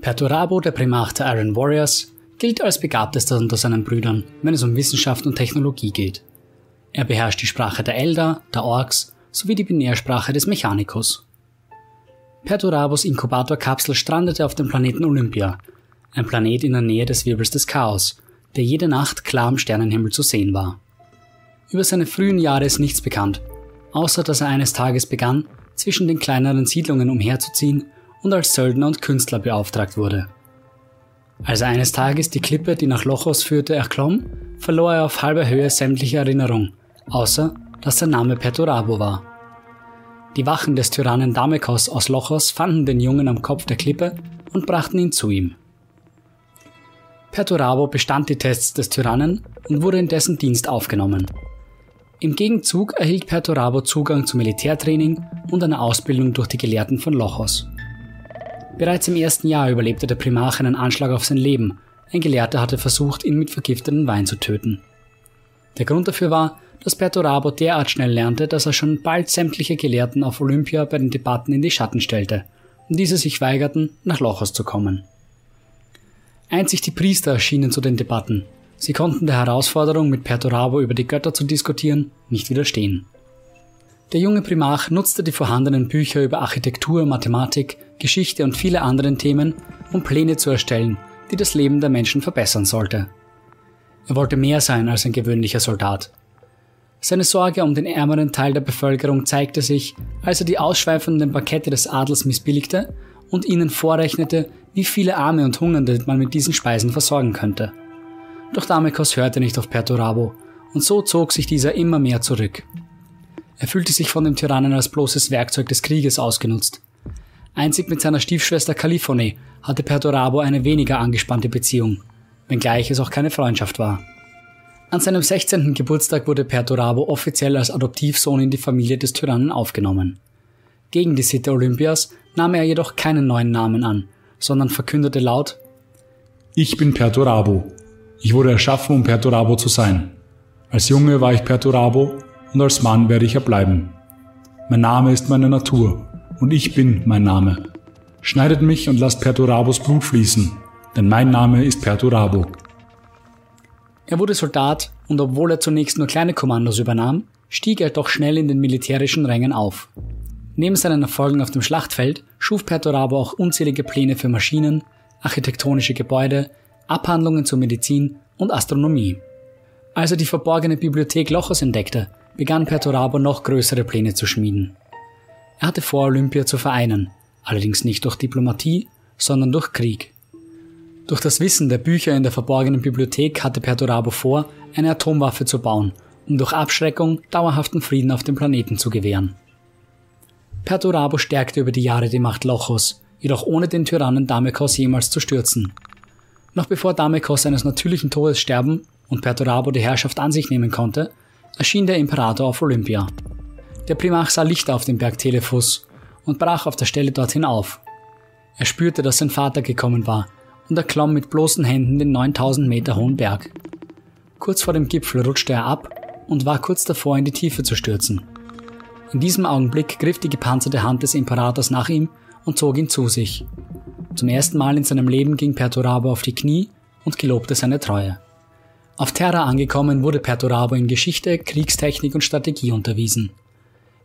Perturabo, der Primarch der Iron Warriors, gilt als begabtester unter seinen Brüdern, wenn es um Wissenschaft und Technologie geht. Er beherrscht die Sprache der Elder, der Orks sowie die Binärsprache des Mechanicus. Perturabos Inkubatorkapsel strandete auf dem Planeten Olympia, ein Planet in der Nähe des Wirbels des Chaos, der jede Nacht klar am Sternenhimmel zu sehen war. Über seine frühen Jahre ist nichts bekannt, außer dass er eines Tages begann, zwischen den kleineren Siedlungen umherzuziehen und als Söldner und Künstler beauftragt wurde. Als er eines Tages die Klippe, die nach Lochos führte, erklomm, verlor er auf halber Höhe sämtliche Erinnerung, außer dass sein Name Perturabo war. Die Wachen des Tyrannen Damekos aus Lochos fanden den Jungen am Kopf der Klippe und brachten ihn zu ihm. Perturabo bestand die Tests des Tyrannen und wurde in dessen Dienst aufgenommen. Im Gegenzug erhielt Perturabo Zugang zu Militärtraining und einer Ausbildung durch die Gelehrten von Lochos. Bereits im ersten Jahr überlebte der Primarch einen Anschlag auf sein Leben. Ein Gelehrter hatte versucht, ihn mit vergifteten Wein zu töten. Der Grund dafür war, dass Perturabo derart schnell lernte, dass er schon bald sämtliche Gelehrten auf Olympia bei den Debatten in die Schatten stellte und diese sich weigerten, nach Lochos zu kommen. Einzig die Priester erschienen zu den Debatten. Sie konnten der Herausforderung, mit Perturabo über die Götter zu diskutieren, nicht widerstehen. Der junge Primarch nutzte die vorhandenen Bücher über Architektur, Mathematik, Geschichte und viele anderen Themen, um Pläne zu erstellen, die das Leben der Menschen verbessern sollte. Er wollte mehr sein als ein gewöhnlicher Soldat. Seine Sorge um den ärmeren Teil der Bevölkerung zeigte sich, als er die ausschweifenden Parkette des Adels missbilligte und ihnen vorrechnete, wie viele Arme und Hungernde man mit diesen Speisen versorgen könnte. Doch Damekos hörte nicht auf Perturabo, und so zog sich dieser immer mehr zurück. Er fühlte sich von dem Tyrannen als bloßes Werkzeug des Krieges ausgenutzt. Einzig mit seiner Stiefschwester Kalifone hatte Perturabo eine weniger angespannte Beziehung, wenngleich es auch keine Freundschaft war. An seinem 16. Geburtstag wurde Perturabo offiziell als Adoptivsohn in die Familie des Tyrannen aufgenommen. Gegen die Sitte Olympias nahm er jedoch keinen neuen Namen an, sondern verkündete laut Ich bin Perturabo. Ich wurde erschaffen, um Perturabo zu sein. Als Junge war ich Perturabo und als Mann werde ich er bleiben. Mein Name ist meine Natur und ich bin mein Name. Schneidet mich und lasst Perturabos Blut fließen, denn mein Name ist Perturabo. Er wurde Soldat und obwohl er zunächst nur kleine Kommandos übernahm, stieg er doch schnell in den militärischen Rängen auf. Neben seinen Erfolgen auf dem Schlachtfeld schuf Perturabo auch unzählige Pläne für Maschinen, architektonische Gebäude, Abhandlungen zur Medizin und Astronomie. Als er die verborgene Bibliothek Lochos entdeckte, begann Perturabo noch größere Pläne zu schmieden. Er hatte vor, Olympia zu vereinen, allerdings nicht durch Diplomatie, sondern durch Krieg. Durch das Wissen der Bücher in der verborgenen Bibliothek hatte Perturabo vor, eine Atomwaffe zu bauen, um durch Abschreckung dauerhaften Frieden auf dem Planeten zu gewähren. Perturabo stärkte über die Jahre die Macht Lochos, jedoch ohne den Tyrannen Damekos jemals zu stürzen. Noch bevor Damekos seines natürlichen Todes sterben und Perturabo die Herrschaft an sich nehmen konnte, erschien der Imperator auf Olympia. Der Primarch sah Lichter auf dem Berg Telephus und brach auf der Stelle dorthin auf. Er spürte, dass sein Vater gekommen war und erklomm mit bloßen Händen den 9000 Meter hohen Berg. Kurz vor dem Gipfel rutschte er ab und war kurz davor, in die Tiefe zu stürzen. In diesem Augenblick griff die gepanzerte Hand des Imperators nach ihm und zog ihn zu sich. Zum ersten Mal in seinem Leben ging Perturabo auf die Knie und gelobte seine Treue. Auf Terra angekommen wurde Perturabo in Geschichte, Kriegstechnik und Strategie unterwiesen.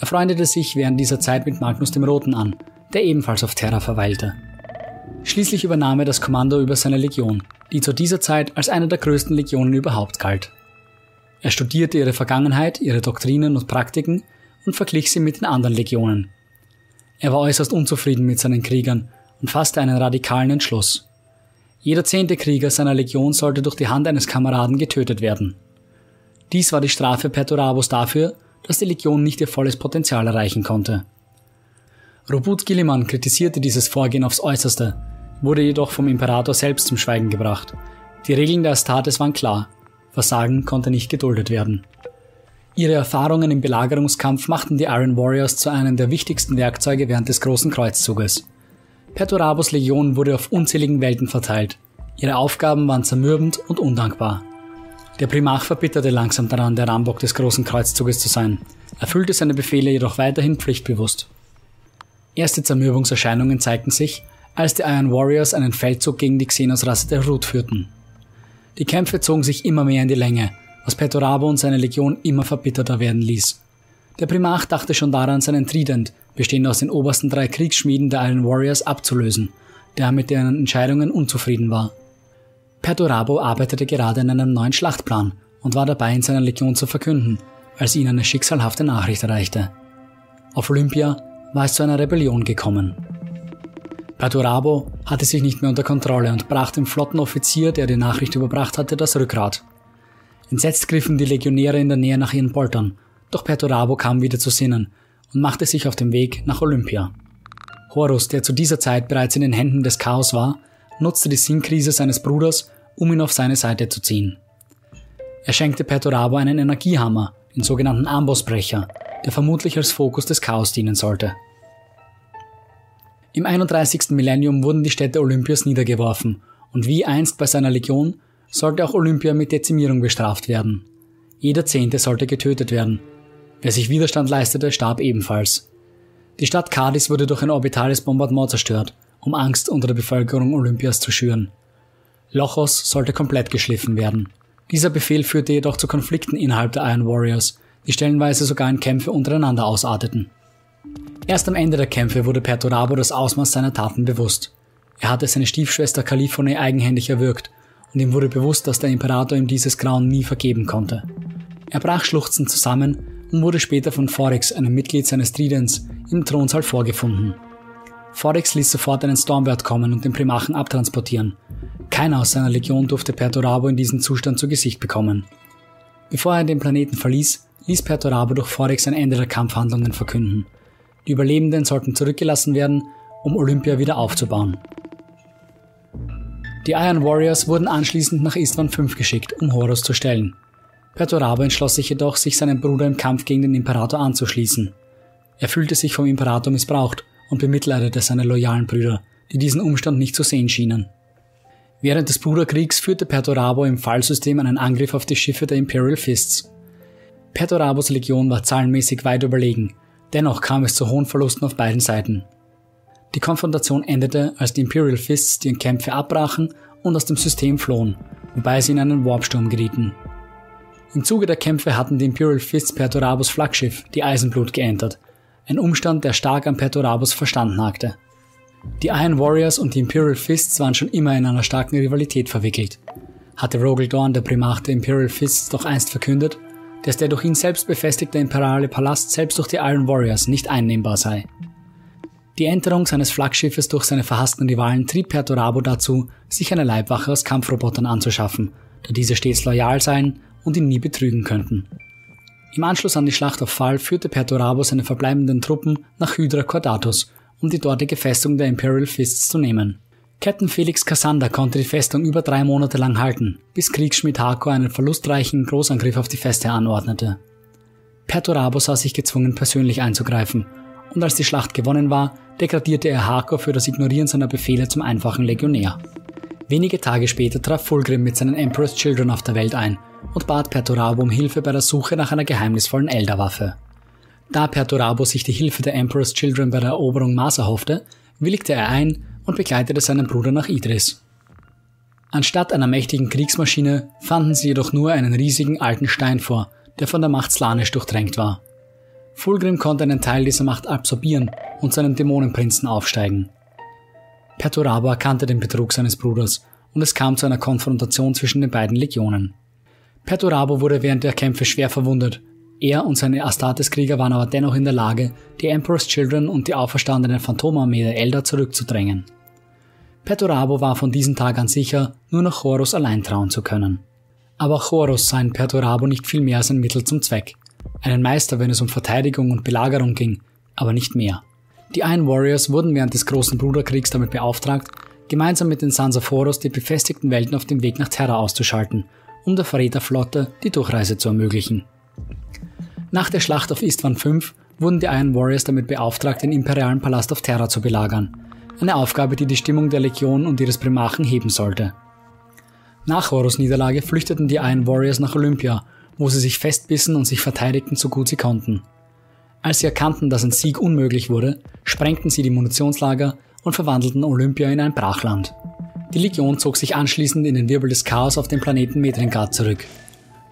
Er freundete sich während dieser Zeit mit Magnus dem Roten an, der ebenfalls auf Terra verweilte. Schließlich übernahm er das Kommando über seine Legion, die zu dieser Zeit als eine der größten Legionen überhaupt galt. Er studierte ihre Vergangenheit, ihre Doktrinen und Praktiken und verglich sie mit den anderen Legionen. Er war äußerst unzufrieden mit seinen Kriegern und fasste einen radikalen Entschluss. Jeder zehnte Krieger seiner Legion sollte durch die Hand eines Kameraden getötet werden. Dies war die Strafe Perturabos dafür, dass die Legion nicht ihr volles Potenzial erreichen konnte. Robut Gilliman kritisierte dieses Vorgehen aufs Äußerste, wurde jedoch vom Imperator selbst zum Schweigen gebracht. Die Regeln der Astartes waren klar. Versagen konnte nicht geduldet werden. Ihre Erfahrungen im Belagerungskampf machten die Iron Warriors zu einem der wichtigsten Werkzeuge während des Großen Kreuzzuges. Perturabos Legion wurde auf unzähligen Welten verteilt. Ihre Aufgaben waren zermürbend und undankbar. Der Primarch verbitterte langsam daran, der Rambock des großen Kreuzzuges zu sein, erfüllte seine Befehle jedoch weiterhin pflichtbewusst. Erste Zermürbungserscheinungen zeigten sich, als die Iron Warriors einen Feldzug gegen die Xenos-Rasse der Root führten. Die Kämpfe zogen sich immer mehr in die Länge, was Petorabo und seine Legion immer verbitterter werden ließ. Der Primarch dachte schon daran, seinen Trident, bestehend aus den obersten drei Kriegsschmieden der Iron Warriors, abzulösen, der mit deren Entscheidungen unzufrieden war. Perturabo arbeitete gerade an einem neuen Schlachtplan und war dabei, in seiner Legion zu verkünden, als ihn eine schicksalhafte Nachricht erreichte. Auf Olympia war es zu einer Rebellion gekommen. Perturabo hatte sich nicht mehr unter Kontrolle und brach dem Flottenoffizier, der die Nachricht überbracht hatte, das Rückgrat. Entsetzt griffen die Legionäre in der Nähe nach ihren Poltern, doch Perturabo kam wieder zu Sinnen und machte sich auf den Weg nach Olympia. Horus, der zu dieser Zeit bereits in den Händen des Chaos war, nutzte die Sinnkrise seines Bruders, um ihn auf seine Seite zu ziehen. Er schenkte Perturabo einen Energiehammer, den sogenannten Ambossbrecher, der vermutlich als Fokus des Chaos dienen sollte. Im 31. Millennium wurden die Städte Olympias niedergeworfen und wie einst bei seiner Legion sollte auch Olympia mit Dezimierung bestraft werden. Jeder Zehnte sollte getötet werden. Wer sich Widerstand leistete, starb ebenfalls. Die Stadt Cadiz wurde durch ein orbitales Bombardement zerstört um Angst unter der Bevölkerung Olympias zu schüren. Lochos sollte komplett geschliffen werden. Dieser Befehl führte jedoch zu Konflikten innerhalb der Iron Warriors, die stellenweise sogar in Kämpfe untereinander ausarteten. Erst am Ende der Kämpfe wurde Perturabo das Ausmaß seiner Taten bewusst. Er hatte seine Stiefschwester Caliphone eigenhändig erwürgt und ihm wurde bewusst, dass der Imperator ihm dieses Grauen nie vergeben konnte. Er brach schluchzend zusammen und wurde später von Forex, einem Mitglied seines Tridents, im Thronsaal vorgefunden. Forex ließ sofort einen Stormbird kommen und den Primachen abtransportieren. Keiner aus seiner Legion durfte Perturabo in diesem Zustand zu Gesicht bekommen. Bevor er den Planeten verließ, ließ Perturabo durch Forex ein Ende der Kampfhandlungen verkünden. Die Überlebenden sollten zurückgelassen werden, um Olympia wieder aufzubauen. Die Iron Warriors wurden anschließend nach Istvan V geschickt, um Horus zu stellen. Perturabo entschloss sich jedoch, sich seinem Bruder im Kampf gegen den Imperator anzuschließen. Er fühlte sich vom Imperator missbraucht und bemitleidete seine loyalen Brüder, die diesen Umstand nicht zu sehen schienen. Während des Bruderkriegs führte Perturabo im Fallsystem einen Angriff auf die Schiffe der Imperial Fists. Perturabos Legion war zahlenmäßig weit überlegen, dennoch kam es zu hohen Verlusten auf beiden Seiten. Die Konfrontation endete, als die Imperial Fists die Kämpfe abbrachen und aus dem System flohen, wobei sie in einen Warpsturm gerieten. Im Zuge der Kämpfe hatten die Imperial Fists Perturabos Flaggschiff, die Eisenblut, geentert, ein Umstand, der stark an Perturabos Verstand nagte. Die Iron Warriors und die Imperial Fists waren schon immer in einer starken Rivalität verwickelt. Hatte Rogel Dorn, der Primarch der Imperial Fists, doch einst verkündet, dass der durch ihn selbst befestigte imperiale Palast selbst durch die Iron Warriors nicht einnehmbar sei. Die Enterung seines Flaggschiffes durch seine verhassten Rivalen trieb Perturabo dazu, sich eine Leibwache aus Kampfrobotern anzuschaffen, da diese stets loyal seien und ihn nie betrügen könnten. Im Anschluss an die Schlacht auf Fall führte Perturabo seine verbleibenden Truppen nach Hydra Cordatus, um die dortige Festung der Imperial Fists zu nehmen. Captain Felix Cassander konnte die Festung über drei Monate lang halten, bis Kriegsschmied Harko einen verlustreichen Großangriff auf die Feste anordnete. Perturabo sah sich gezwungen, persönlich einzugreifen, und als die Schlacht gewonnen war, degradierte er Harko für das Ignorieren seiner Befehle zum einfachen Legionär. Wenige Tage später traf Fulgrim mit seinen Emperor's Children auf der Welt ein und bat Perturabo um Hilfe bei der Suche nach einer geheimnisvollen Elderwaffe. Da Perturabo sich die Hilfe der Emperor's Children bei der Eroberung Mars erhoffte, willigte er ein und begleitete seinen Bruder nach Idris. Anstatt einer mächtigen Kriegsmaschine fanden sie jedoch nur einen riesigen alten Stein vor, der von der Macht Slanisch durchtränkt war. Fulgrim konnte einen Teil dieser Macht absorbieren und seinen Dämonenprinzen aufsteigen. Perturabo erkannte den Betrug seines Bruders und es kam zu einer Konfrontation zwischen den beiden Legionen. Perturabo wurde während der Kämpfe schwer verwundet. Er und seine Astartes-Krieger waren aber dennoch in der Lage, die Emperor's Children und die auferstandene Phantomarmee der Elder zurückzudrängen. Perturabo war von diesem Tag an sicher, nur noch Horus allein trauen zu können. Aber Horus sah in Perturabo nicht viel mehr als ein Mittel zum Zweck. Einen Meister, wenn es um Verteidigung und Belagerung ging, aber nicht mehr. Die Iron Warriors wurden während des großen Bruderkriegs damit beauftragt, gemeinsam mit den Horus die befestigten Welten auf dem Weg nach Terra auszuschalten um der Verräterflotte die Durchreise zu ermöglichen. Nach der Schlacht auf Istvan V wurden die Iron Warriors damit beauftragt, den imperialen Palast auf Terra zu belagern, eine Aufgabe, die die Stimmung der Legion und ihres Primarchen heben sollte. Nach Horus Niederlage flüchteten die Iron Warriors nach Olympia, wo sie sich festbissen und sich verteidigten so gut sie konnten. Als sie erkannten, dass ein Sieg unmöglich wurde, sprengten sie die Munitionslager und verwandelten Olympia in ein Brachland. Die Legion zog sich anschließend in den Wirbel des Chaos auf den Planeten Medrengard zurück.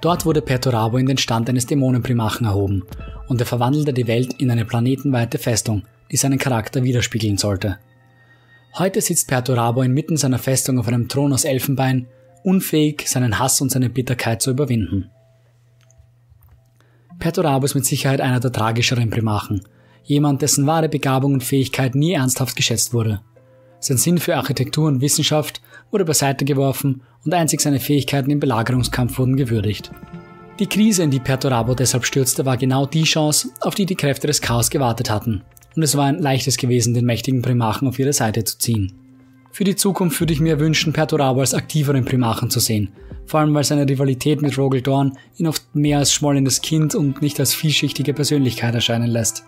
Dort wurde Perturabo in den Stand eines Dämonenprimachen erhoben und er verwandelte die Welt in eine planetenweite Festung, die seinen Charakter widerspiegeln sollte. Heute sitzt Perturabo inmitten seiner Festung auf einem Thron aus Elfenbein, unfähig, seinen Hass und seine Bitterkeit zu überwinden. Perturabo ist mit Sicherheit einer der tragischeren Primachen, jemand, dessen wahre Begabung und Fähigkeit nie ernsthaft geschätzt wurde. Sein Sinn für Architektur und Wissenschaft wurde beiseite geworfen und einzig seine Fähigkeiten im Belagerungskampf wurden gewürdigt. Die Krise, in die Perturabo deshalb stürzte, war genau die Chance, auf die die Kräfte des Chaos gewartet hatten. Und es war ein leichtes gewesen, den mächtigen Primachen auf ihre Seite zu ziehen. Für die Zukunft würde ich mir wünschen, Perturabo als aktiveren Primachen zu sehen. Vor allem, weil seine Rivalität mit Rogel Dorn ihn oft mehr als schmollendes Kind und nicht als vielschichtige Persönlichkeit erscheinen lässt.